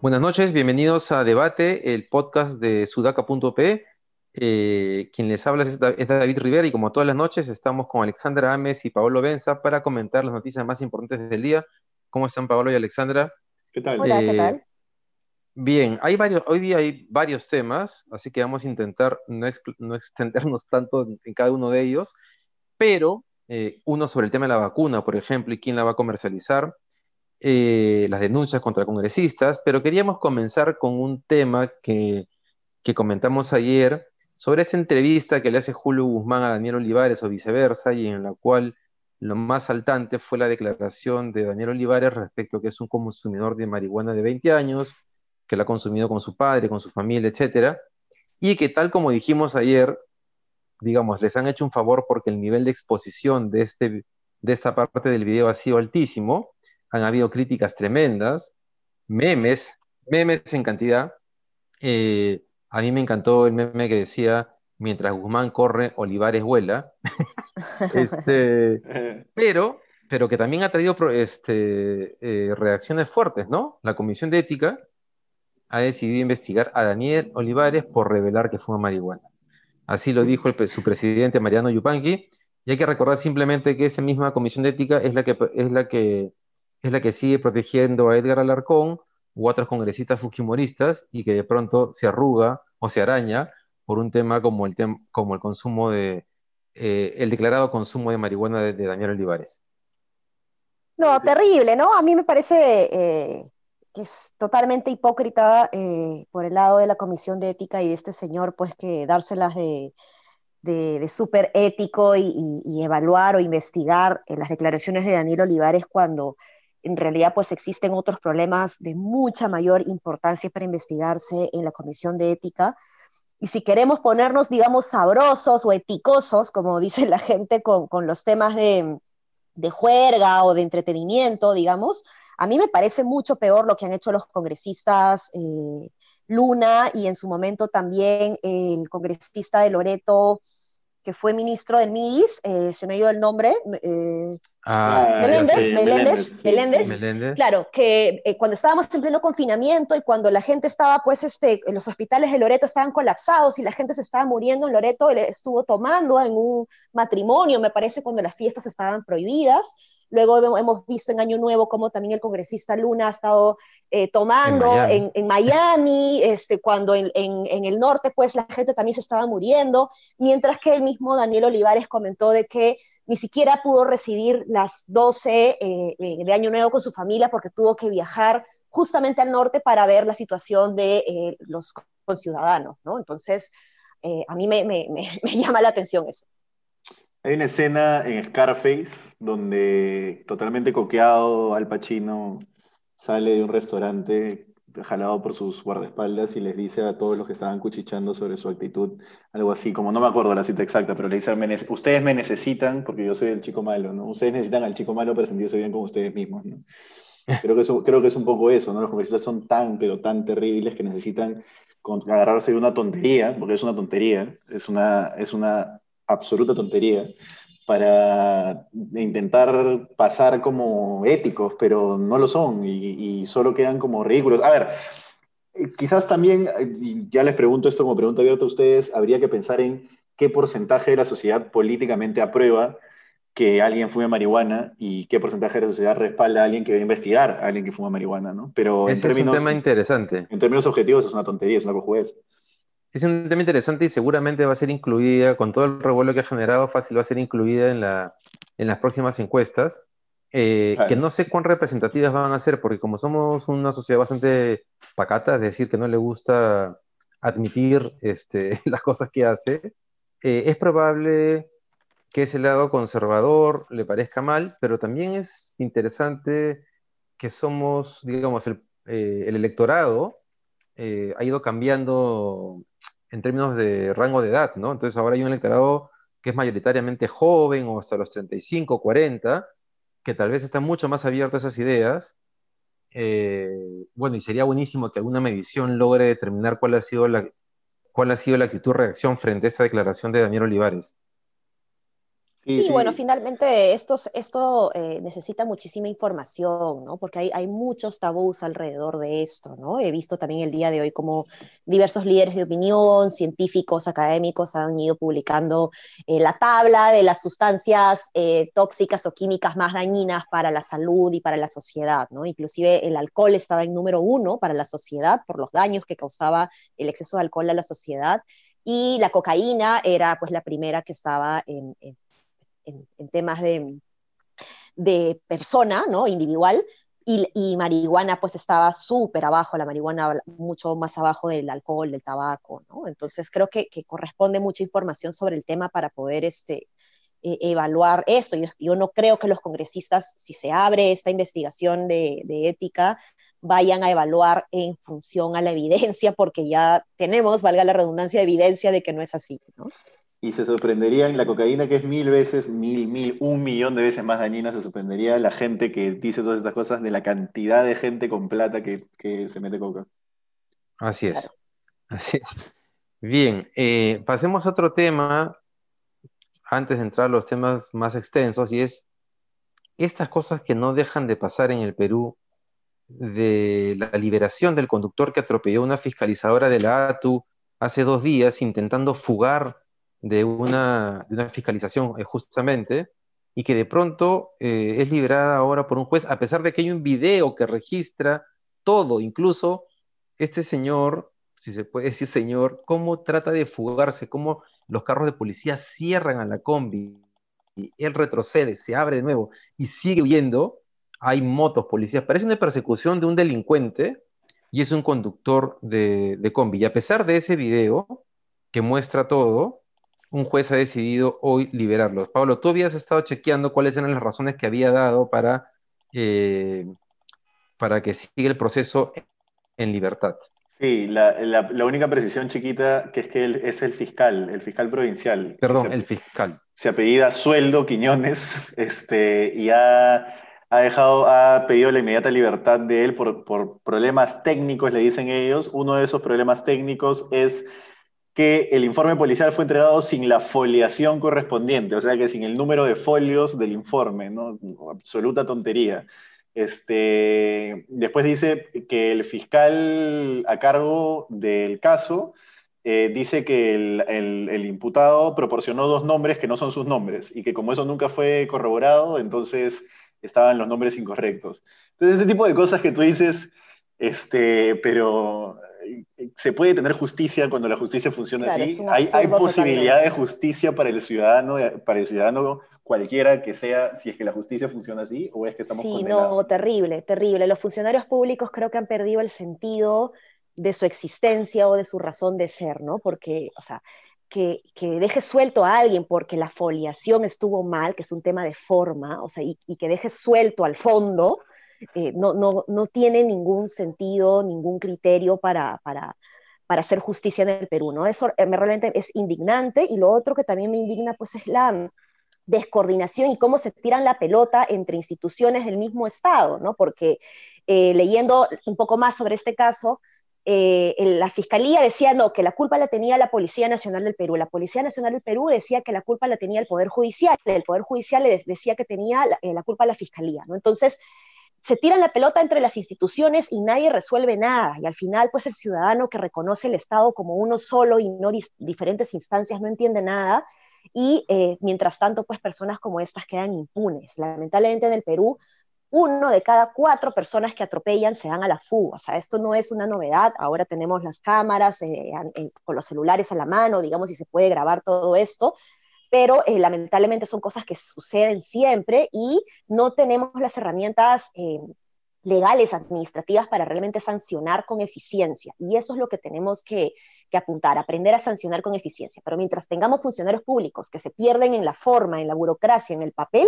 Buenas noches, bienvenidos a Debate, el podcast de sudaca.p. Eh, quien les habla es, David Rivera y como todas las noches estamos con Alexandra Ames y Paolo Benza para comentar las noticias más importantes del día. ¿Cómo están Paolo y Alexandra? ¿Qué tal? Hola, ¿qué Eh, tal? Bien, hay varios, hoy día hay varios temas, así que vamos a intentar no, extendernos tanto en, en cada uno de ellos, pero eh, uno sobre el tema de la vacuna, por ejemplo, y quién la va a comercializar, eh, las denuncias contra congresistas, pero queríamos comenzar con un tema que, que comentamos ayer sobre esa entrevista que le hace Julio Guzmán a Daniel Olivares o viceversa, y en la cual lo más saltante fue la declaración de Daniel Olivares respecto a que es un consumidor de marihuana de 20 años, que la ha consumido con su padre, con su familia, etcétera, y que tal como dijimos ayer, digamos, les han hecho un favor porque el nivel de exposición de, este, de esta parte del video ha sido altísimo, han habido críticas tremendas, memes, memes en cantidad. Eh, a mí me encantó el meme que decía, mientras Guzmán corre, Olivares vuela. Este, pero, pero que también ha traído este, eh, reacciones fuertes, ¿no? La Comisión de Ética ha decidido investigar a Daniel Olivares por revelar que fuma marihuana. Así lo dijo el su presidente Mariano Yupanqui, y hay que recordar simplemente que esa misma Comisión de Ética es la que, es la que, es la que sigue protegiendo a Edgar Alarcón u otros congresistas fujimoristas y que de pronto se arruga o se araña por un tema como el, tem- como el consumo de, eh, el declarado consumo de marihuana de, de Daniel Olivares. No, terrible, ¿no? A mí me parece eh, que es totalmente hipócrita eh, por el lado de la Comisión de Ética y de este señor, pues que dárselas de, de, de súper ético y, y- y evaluar o investigar las declaraciones de Daniel Olivares cuando en realidad pues existen otros problemas de mucha mayor importancia para investigarse en la Comisión de Ética. Y si queremos ponernos, digamos, sabrosos o epicosos, como dice la gente, con, con los temas de, de juerga o de entretenimiento, digamos, a mí me parece mucho peor lo que han hecho los congresistas eh, Luna y en su momento también el congresista de Loreto, que fue ministro del MIDIS, eh, se me dio el nombre, eh, Ah, Meléndez, sí, Meléndez, sí. Meléndez. Meléndez. Claro, que eh, cuando estábamos en pleno confinamiento y cuando la gente estaba, pues, este, en los hospitales de Loreto estaban colapsados y la gente se estaba muriendo en Loreto, él estuvo tomando en un matrimonio, me parece, cuando las fiestas estaban prohibidas. Luego hemos- visto en Año Nuevo cómo también el congresista Luna ha estado eh, tomando En en, Miami. en Miami, este, cuando en, en- en el norte, pues, la gente también se estaba muriendo, mientras que el mismo Daniel Olivares comentó de que ni siquiera pudo recibir las 12 eh, eh, de Año Nuevo con su familia porque tuvo que viajar justamente al norte para ver la situación de eh, los conciudadanos, ¿no? Entonces, eh, a mí me, me- me- me llama la atención eso. Hay una escena en Scarface donde totalmente coqueado Al Pacino sale de un restaurante jalado por sus guardaespaldas y les dice a todos los que estaban cuchicheando sobre su actitud algo así, como no me acuerdo la cita exacta, pero le dice, "Me nece- ustedes me necesitan porque yo soy el chico malo, ¿no? Ustedes necesitan al chico malo para sentirse bien con ustedes mismos, ¿no? Creo que, eso, creo que es un poco eso, ¿no? Los congresistas son tan, pero tan terribles que necesitan con- agarrarse de una tontería, porque es una tontería, es una, es una absoluta tontería, para intentar pasar como éticos, pero no lo son y, y solo quedan como ridículos. A ver, eh, quizás también, eh, ya les pregunto esto como pregunta abierta a ustedes, habría que pensar en qué porcentaje de la sociedad políticamente aprueba que alguien fume marihuana y qué porcentaje de la sociedad respalda a alguien que va a investigar a alguien que fuma marihuana, ¿no? Pero en Ese es un términos, tema interesante. en términos objetivos es una tontería, es una cojudez. Es un tema interesante y seguramente va a ser incluida, con todo el revuelo que ha generado, fácil va a ser incluida en la, en las próximas encuestas, eh, Claro. que no sé cuán representativas van a ser, porque como somos una sociedad bastante pacata, es decir, que no le gusta admitir este, las cosas que hace, eh, es probable que ese lado conservador le parezca mal, pero también es interesante que somos, digamos, el, eh, el electorado eh, ha ido cambiando en términos de rango de edad, ¿no? Entonces ahora hay un electorado que es mayoritariamente joven o hasta los 35, 40, que tal vez está mucho más abierto a esas ideas. Eh, bueno, y sería buenísimo que alguna medición logre determinar cuál ha sido la, cuál ha sido la actitud-reacción frente a esta declaración de Daniel Olivares. Sí, bueno, finalmente esto, esto eh, necesita muchísima información, ¿no? Porque hay, hay, muchos tabús alrededor de esto, ¿no? He visto también el día de hoy como diversos líderes de opinión, científicos, académicos han ido publicando eh, la tabla de las sustancias eh, tóxicas o químicas más dañinas para la salud y para la sociedad, ¿no? Inclusive el alcohol estaba en número uno para la sociedad por los daños que causaba el exceso de alcohol a la sociedad y la cocaína era pues la primera que estaba en, en en, temas de, de, persona, ¿no? Individual, y, marihuana pues estaba súper abajo, la marihuana mucho más abajo del alcohol, del tabaco, ¿no? Entonces creo que, corresponde mucha información sobre el tema para poder este, e, evaluar eso. Yo, yo, no creo que los congresistas, si se abre esta investigación de, de, ética, vayan a evaluar en función a la evidencia, porque ya tenemos, valga la redundancia, evidencia de que no es así, ¿no? Y se sorprenderían la cocaína, que es mil veces, mil, mil, un millón de veces más dañina, se sorprendería la gente que dice todas estas cosas de la cantidad de gente con plata que, se mete coca. Así es. Así es. Bien, eh, pasemos a otro tema, antes de entrar a los temas más extensos, y es estas cosas que no dejan de pasar en el Perú, de la liberación del conductor que atropelló a una fiscalizadora de la ATU hace dos días intentando fugar de una, fiscalización eh, justamente, y que de pronto eh, es liberada ahora por un juez, a pesar de que hay un video que registra todo, incluso este señor, si se puede decir señor, cómo trata de fugarse, cómo los carros de policía cierran a la combi, y él retrocede, se abre de nuevo y sigue huyendo, hay motos, policías, parece una persecución de un delincuente y es un conductor de, de combi. Y a pesar de ese video que muestra todo, un juez ha decidido hoy liberarlos. Pablo, tú habías estado chequeando cuáles eran las razones que había dado para, eh, para que siga el proceso en libertad. Sí, la, única precisión chiquita que es que él es el fiscal, el fiscal provincial. Perdón, el fiscal. Se apellida Sueldo Quiñones, este, y ha, dejado, ha pedido la inmediata libertad de él por, por problemas técnicos, le dicen ellos. Uno de esos problemas técnicos es que el informe policial fue entregado sin la foliación correspondiente, o sea que sin el número de folios del informe, ¿no? Absoluta tontería. Este, después dice que el fiscal a cargo del caso eh, dice que el, el, imputado proporcionó dos nombres que no son sus nombres y que como eso nunca fue corroborado, entonces estaban los nombres incorrectos. Entonces, este tipo de cosas que tú dices, este, pero se puede tener justicia cuando la justicia funciona así. Hay, hay posibilidad de justicia para el ciudadano, para el ciudadano cualquiera que sea, si es que la justicia funciona así o es que estamos Sí, no, terrible, terrible. Los funcionarios públicos creo que han perdido el sentido de su existencia o de su razón de ser, ¿no? Porque, o sea, que, que dejes suelto a alguien porque la foliación estuvo mal, que es un tema de forma, o sea, y, y que dejes suelto al fondo, eh, no, no, no, tiene ningún sentido, ningún criterio para, para, para, hacer justicia en el Perú, ¿no? Eso eh, realmente es indignante y lo otro que también me indigna pues es la descoordinación y cómo se tiran la pelota entre instituciones del mismo Estado, ¿no? Porque eh, leyendo un poco más sobre este caso, la fiscalía decía no, que la culpa la tenía la Policía Nacional del Perú. La Policía Nacional del Perú decía que la culpa la tenía el Poder Judicial. El Poder Judicial le decía que tenía la, la culpa la fiscalía. ¿no? Entonces, se tiran la pelota entre las instituciones y nadie resuelve nada. Y al final, pues el ciudadano que reconoce el Estado como uno solo y no diferentes instancias no entiende nada. Y eh, mientras tanto, pues personas como estas quedan impunes. Lamentablemente en el Perú, uno de cada cuatro personas que atropellan se dan a la fuga. O sea, esto no es una novedad. Ahora tenemos las cámaras eh, eh, con los celulares a la mano, digamos, y se puede grabar todo esto pero eh, lamentablemente son cosas que suceden siempre y no tenemos las herramientas eh, legales, administrativas para realmente sancionar con eficiencia. Y eso es lo que tenemos que, apuntar, aprender a sancionar con eficiencia. Pero mientras tengamos funcionarios públicos que se pierden en la forma, en la burocracia, en el papel,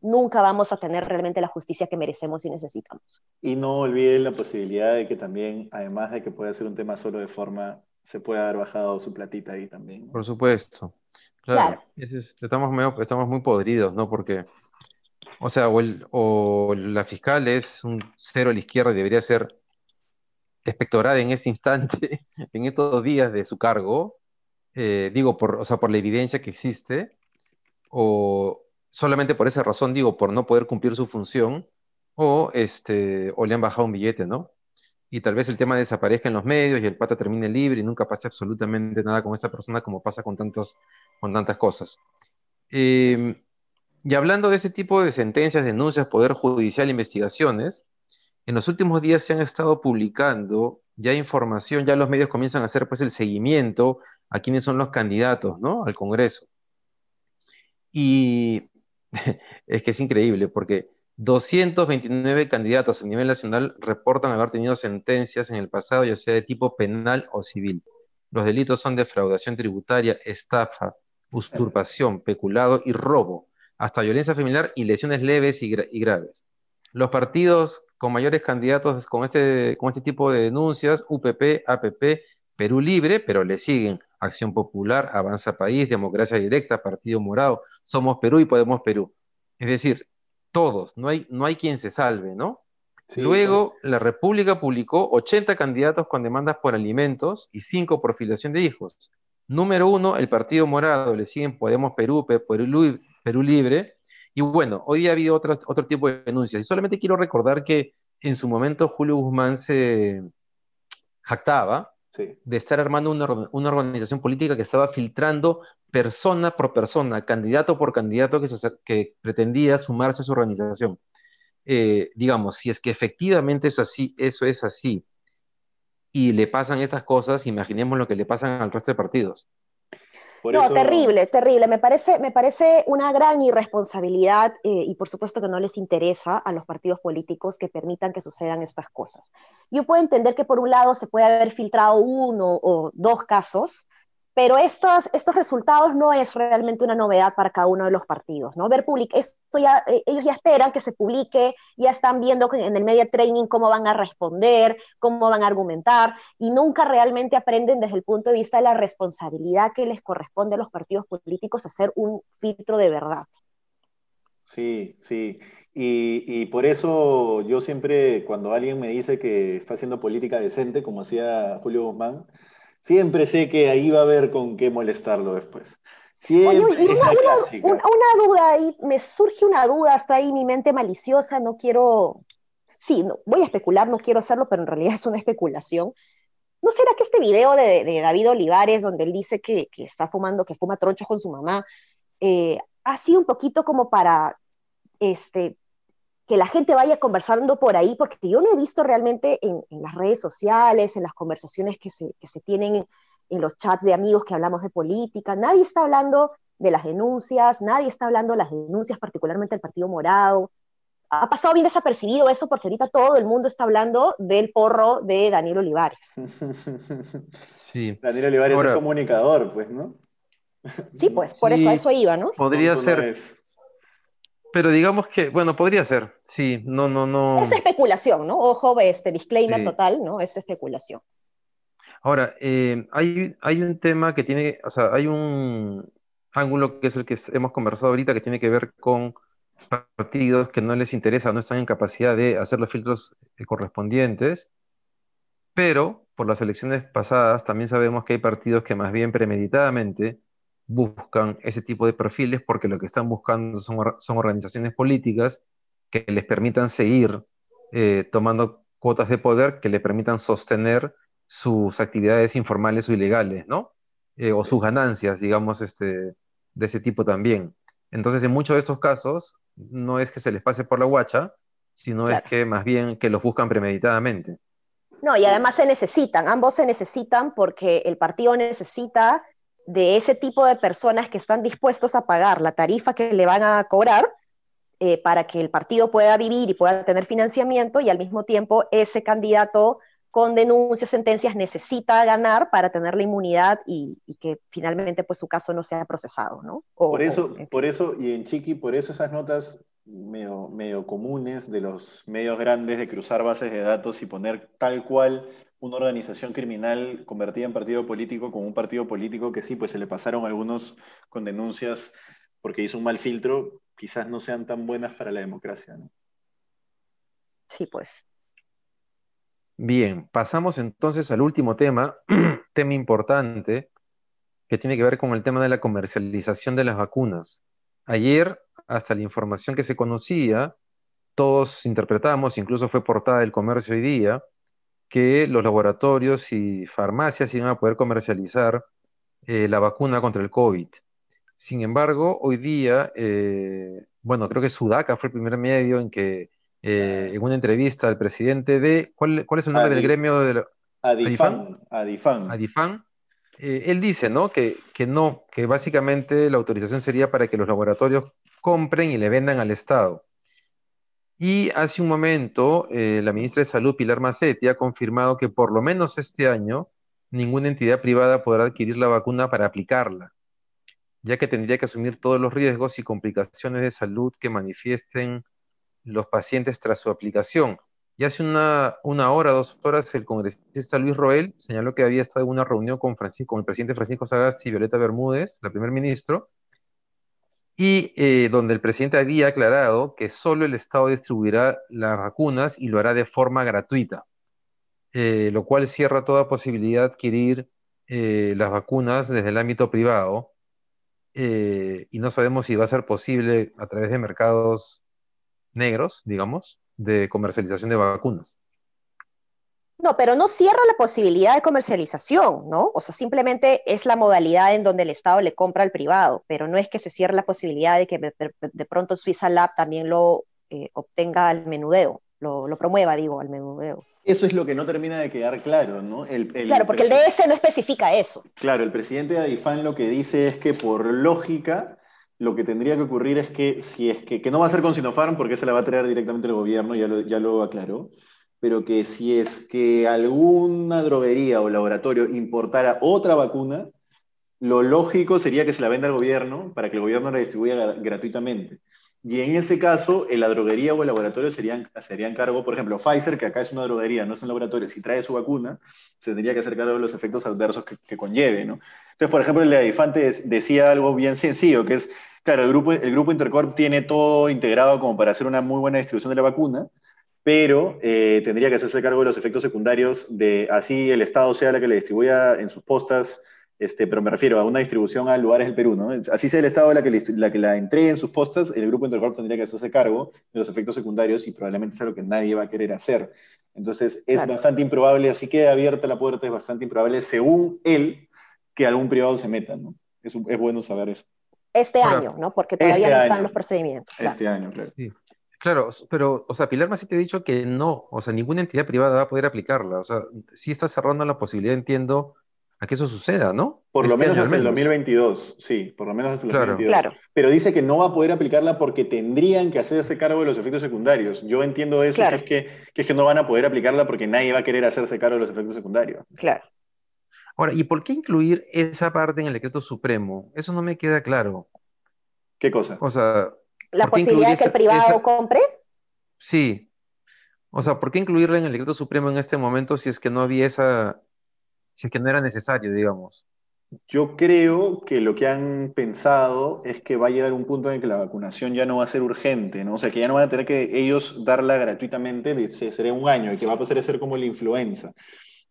nunca vamos a tener realmente la justicia que merecemos y necesitamos. Y no olviden la posibilidad de que también, además de que pueda ser un tema solo de forma, se pueda haber bajado su platita ahí también. Por supuesto. Claro, estamos, estamos muy podridos, ¿no? Porque, o sea, o, la fiscal es un cero a la izquierda y debería ser espectorada en este instante, en estos días de su cargo, eh, digo, por, o sea, por la evidencia que existe, o solamente por esa razón, digo, por no poder cumplir su función, o, este, o le han bajado un billete, ¿no? Y tal vez el tema desaparezca en los medios y el pata termine libre y nunca pase absolutamente nada con esa persona como pasa con, tantos, con tantas cosas. Em, y hablando de ese tipo de sentencias, denuncias, poder judicial, investigaciones, en los últimos días se han estado publicando ya información, ya los medios comienzan a hacer pues el seguimiento a quiénes son los candidatos, ¿no? Al Congreso. Y es que es increíble porque 229 candidatos a nivel nacional reportan haber tenido sentencias en el pasado, ya sea de tipo penal o civil. Los delitos son defraudación tributaria, estafa, usurpación, peculado y robo, hasta violencia familiar y lesiones leves y, graves. Los partidos con mayores candidatos con este, con este tipo de denuncias, UPP, APP, Perú Libre, pero le siguen Acción Popular, Avanza País, Democracia Directa, Partido Morado, Somos Perú y Podemos Perú. Es decir, todos, no hay, no hay quien se salve, ¿no? Luego, la República publicó 80 candidatos con demandas por alimentos y 5 por filiación de hijos. Número uno, el Partido Morado, le siguen Podemos Perú, Perú, Perú Libre. Y bueno, hoy ha habido otro, otro tipo de denuncias. Y solamente quiero recordar que en su momento Julio Guzmán se jactaba de estar armando una, organización política que estaba filtrando persona por persona, candidato por candidato que, que pretendía sumarse a su organización. Eh, digamos, si es que efectivamente es así, eso es así, y le pasan estas cosas, imaginemos lo que le pasan al resto de partidos no, terrible, terrible. Me parece, me parece una gran irresponsabilidad eh, y por supuesto que no les interesa a los partidos políticos que permitan que sucedan estas cosas. Yo puedo entender que por un lado se puede haber filtrado uno o dos casos, pero estos, estos resultados no es realmente una novedad para cada uno de los partidos, ¿no? Ver esto ya, eh, ellos ya esperan que se publique, ya están viendo en el media training cómo van a responder, cómo van a argumentar, y nunca realmente aprenden desde el punto de vista de la responsabilidad que les corresponde a los partidos políticos hacer un filtro de verdad. Sí, sí. Y, y, por eso yo siempre, cuando alguien me dice que está haciendo política decente, como hacía Julio Guzmán, Siempre sé que ahí va a haber con qué molestarlo después. Oye, y una, duda ahí, me surge una duda hasta ahí, mi mente maliciosa, no quiero, sí, no, voy a especular, no quiero hacerlo, pero en realidad es una especulación. ¿No será que este video de, David Olivares, donde él dice que, está fumando, que fuma tronchos con su mamá, eh, ha sido un poquito como para este, que la gente vaya conversando por ahí, porque yo no he visto realmente en, las redes sociales, en las conversaciones que se, tienen en, los chats de amigos que hablamos de política, nadie está hablando de las denuncias, nadie está hablando de las denuncias, particularmente del Partido Morado. Ha pasado bien desapercibido eso porque ahorita todo el mundo está hablando del porro de Daniel Olivares. Sí. Daniel Olivares es comunicador, pues, ¿no? Sí, pues por eso a eso iba, ¿no? Podría ser. Pero digamos que, bueno, podría ser, sí, no, no, no. Es especulación, ¿no? Ojo, este disclaimer total, ¿no? Es especulación. Ahora, eh, hay, hay un tema que tiene, o sea, hay un ángulo que es el que hemos conversado ahorita que tiene que ver con partidos que no les interesa, no están en capacidad de hacer los filtros eh, correspondientes, pero por las elecciones pasadas también sabemos que hay partidos que más bien premeditadamente buscan ese tipo de perfiles porque lo que están buscando son, son organizaciones políticas que les permitan seguir eh, tomando cuotas de poder que les permitan sostener sus actividades informales o ilegales, ¿no? Eh, o sus ganancias, digamos, este, de ese tipo también. Entonces, en muchos de estos casos, no es que se les pase por la guacha, sino es que más bien que los buscan premeditadamente. No, y además se necesitan, ambos se necesitan porque el partido necesita de ese tipo de personas que están dispuestos a pagar la tarifa que le van a cobrar eh, para que el partido pueda vivir y pueda tener financiamiento y al mismo tiempo ese candidato con denuncias, sentencias necesita ganar para tener la inmunidad y, que finalmente pues su caso no sea procesado, ¿no? por eso, por eso, y en Chiqui, por eso esas notas medio, medio comunes de los medios grandes de cruzar bases de datos y poner tal cual una organización criminal convertida en partido político con un partido político que sí, pues se le pasaron algunos con denuncias porque hizo un mal filtro, quizás no sean tan buenas para la democracia. ¿no? Sí, pues. Bien, pasamos entonces al último tema, tema importante, que tiene que ver con el tema de la comercialización de las vacunas. Ayer, hasta la información que se conocía, todos interpretamos, incluso fue portada del comercio hoy día, que los laboratorios y farmacias iban a poder comercializar eh, la vacuna contra el COVID. Sin embargo, hoy día, eh, bueno, creo que Sudaca fue el primer medio en que, eh, en una entrevista al presidente de, ¿cuál, es el nombre del gremio? De Adifan. Adifan. Adifan. él dice, ¿no? Que, que no, que básicamente la autorización sería para que los laboratorios compren y le vendan al Estado. Y hace un momento, eh, la ministra de Salud, Pilar Macetti, ha confirmado que por lo menos este año ninguna entidad privada podrá adquirir la vacuna para aplicarla, ya que tendría que asumir todos los riesgos y complicaciones de salud que manifiesten los pacientes tras su aplicación. Y hace una, una hora, dos horas, el congresista Luis Roel señaló que había estado en una reunión con, el presidente Francisco Sagasti y Violeta Bermúdez, la primer ministro, y eh, donde el presidente había aclarado que solo el Estado distribuirá las vacunas y lo hará de forma gratuita, eh, lo cual cierra toda posibilidad de adquirir eh, las vacunas desde el ámbito privado y no sabemos si va a ser posible a través de mercados negros, digamos, de comercialización de vacunas. No, pero no cierra la posibilidad de comercialización, ¿no? O sea, simplemente es la modalidad en donde el Estado le compra al privado, pero no es que se cierre la posibilidad de que de pronto Suiza Lab también lo eh, obtenga al menudeo, lo, promueva, digo, al menudeo. Eso es lo que no termina de quedar claro, ¿no? claro, porque el DS no especifica eso. Claro, el presidente de Adifan lo que dice es que por lógica lo que tendría que ocurrir es que si es que, que no va a ser con Sinopharm porque se la va a traer directamente el gobierno, ya lo, ya lo aclaró, pero que si es que alguna droguería o laboratorio importara otra vacuna, lo lógico sería que se la venda al gobierno para que el gobierno la distribuya gratuitamente. Y en ese caso, la droguería o el laboratorio serían, serían cargo, por ejemplo, Pfizer, que acá es una droguería, no es un laboratorio, si trae su vacuna, se tendría que hacer cargo de los efectos adversos que, conlleve, ¿no? Entonces, por ejemplo, el Adifante decía algo bien sencillo, que es, claro, el grupo, el grupo Intercorp tiene todo integrado como para hacer una muy buena distribución de la vacuna, pero eh, tendría que hacerse cargo de los efectos secundarios de así el Estado sea la que le distribuya en sus postas, este, pero me refiero a una distribución a lugares del Perú, ¿no? Así sea el Estado la que, la que la entregue en sus postas, el Grupo Intercorp tendría que hacerse cargo de los efectos secundarios y probablemente es algo que nadie va a querer hacer. Entonces es bastante improbable, así queda abierta la puerta, es bastante improbable, según él, que algún privado se meta, ¿no? Es, es bueno saber eso. Este año, ¿no? Porque todavía este no están los procedimientos. Este año, claro. Sí. Claro, pero, o sea, Pilar Massi te ha dicho que no, o sea, ninguna entidad privada va a poder aplicarla. O sea, sí está cerrando la posibilidad, entiendo, a que eso suceda, ¿no? Por lo este menos hasta el 2022, sí, por lo menos hasta el 2022. Pero dice que no va a poder aplicarla porque tendrían que hacerse cargo de los efectos secundarios. Yo entiendo eso, que, es que, que, es que no van a poder aplicarla porque nadie va a querer hacerse cargo de los efectos secundarios. Claro. Ahora, ¿y por qué incluir esa parte en el decreto supremo? Eso no me queda claro. ¿Qué cosa? O sea, la posibilidad de que el privado compre. Sí. O sea, ¿por qué incluirla en el decreto supremo en este momento si es que no había esa, si es que no era necesario, digamos? Yo creo que lo que han pensado es que va a llegar un punto en el que la vacunación ya no va a ser urgente, ¿no? O sea, que ya no van a tener que ellos darla gratuitamente, será un año, y que va a pasar a ser como la influenza,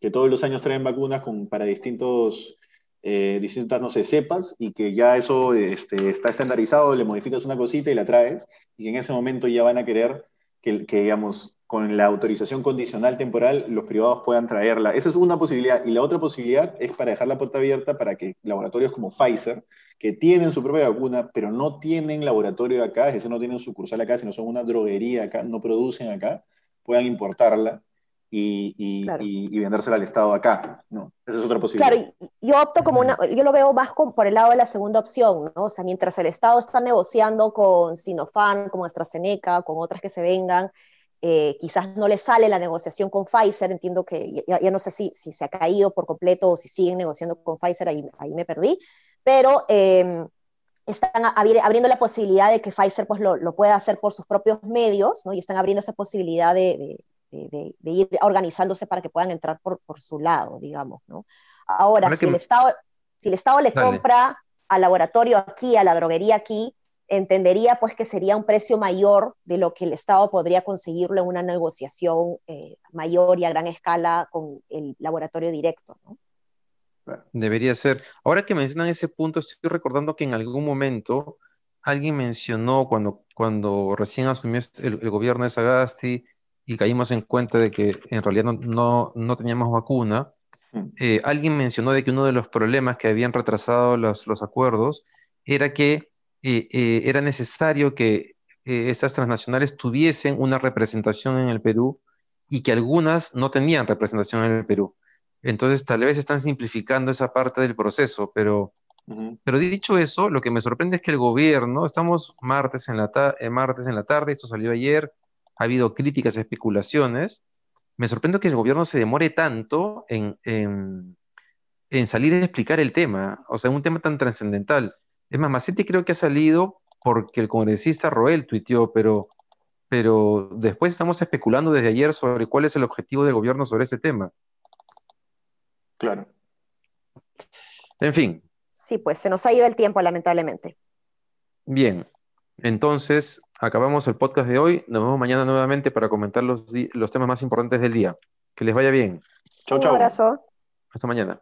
que todos los años traen vacunas con, para distintos eh, distintas, no sé, cepas y que ya eso este, está estandarizado, le modificas una cosita y la traes y en ese momento ya van a querer que, que, digamos, con la autorización condicional temporal los privados puedan traerla. Esa es una posibilidad. Y la otra posibilidad es para dejar la puerta abierta para que laboratorios como Pfizer, que tienen su propia vacuna, pero no tienen laboratorio acá, es decir, no tienen sucursal acá, sino son una droguería acá, no producen acá, puedan importarla y, y, vendérsela al Estado acá, ¿no? Esa es otra posibilidad. Claro, yo opto como una, yo lo veo más por el lado de la segunda opción, ¿no? O sea, mientras el Estado está negociando con Sinopharm, con AstraZeneca, con otras que se vengan, eh, quizás no le sale la negociación con Pfizer, entiendo que ya, no sé si, si, se ha caído por completo o si siguen negociando con Pfizer, ahí, ahí me perdí, pero em, están abriendo la posibilidad de que Pfizer pues, lo, lo, pueda hacer por sus propios medios, ¿no? Y están abriendo esa posibilidad de de, ir organizándose para que puedan entrar por, por su lado, digamos, ¿no? Ahora, si, el Estado, si el Estado le compra al laboratorio aquí, a la droguería aquí, entendería pues que sería un precio mayor de lo que el Estado podría conseguirlo en una negociación eh, mayor y a gran escala con el laboratorio directo, ¿no? Debería ser. Ahora que mencionan ese punto, estoy recordando que en algún momento alguien mencionó cuando, cuando recién asumió este, el, gobierno de Sagasti y caímos en cuenta de que en realidad no, no, teníamos vacuna, mm. eh, alguien mencionó de que uno de los problemas que habían retrasado los, los acuerdos era que eh, eh, era necesario que estas transnacionales tuviesen una representación en el Perú y que algunas no tenían representación en el Perú. Entonces, tal vez están simplificando esa parte del proceso, pero, pero dicho eso, lo que me sorprende es que el gobierno, estamos martes en, la eh, martes en la tarde, esto salió ayer, ha habido críticas, especulaciones, me sorprende que el gobierno se demore tanto en, en, salir a explicar el tema, o sea, un tema tan trascendental. Es más, Macetti creo que ha salido porque el congresista Roel tuiteó, pero, pero después estamos especulando desde ayer sobre cuál es el objetivo del gobierno sobre este tema. Claro. En fin. Sí, pues se nos ha ido el tiempo, lamentablemente. Bien, entonces acabamos el podcast de hoy. Nos vemos mañana nuevamente para comentar los, los temas más importantes del día. Que les vaya bien. Chau, chau. Un abrazo. Hasta mañana.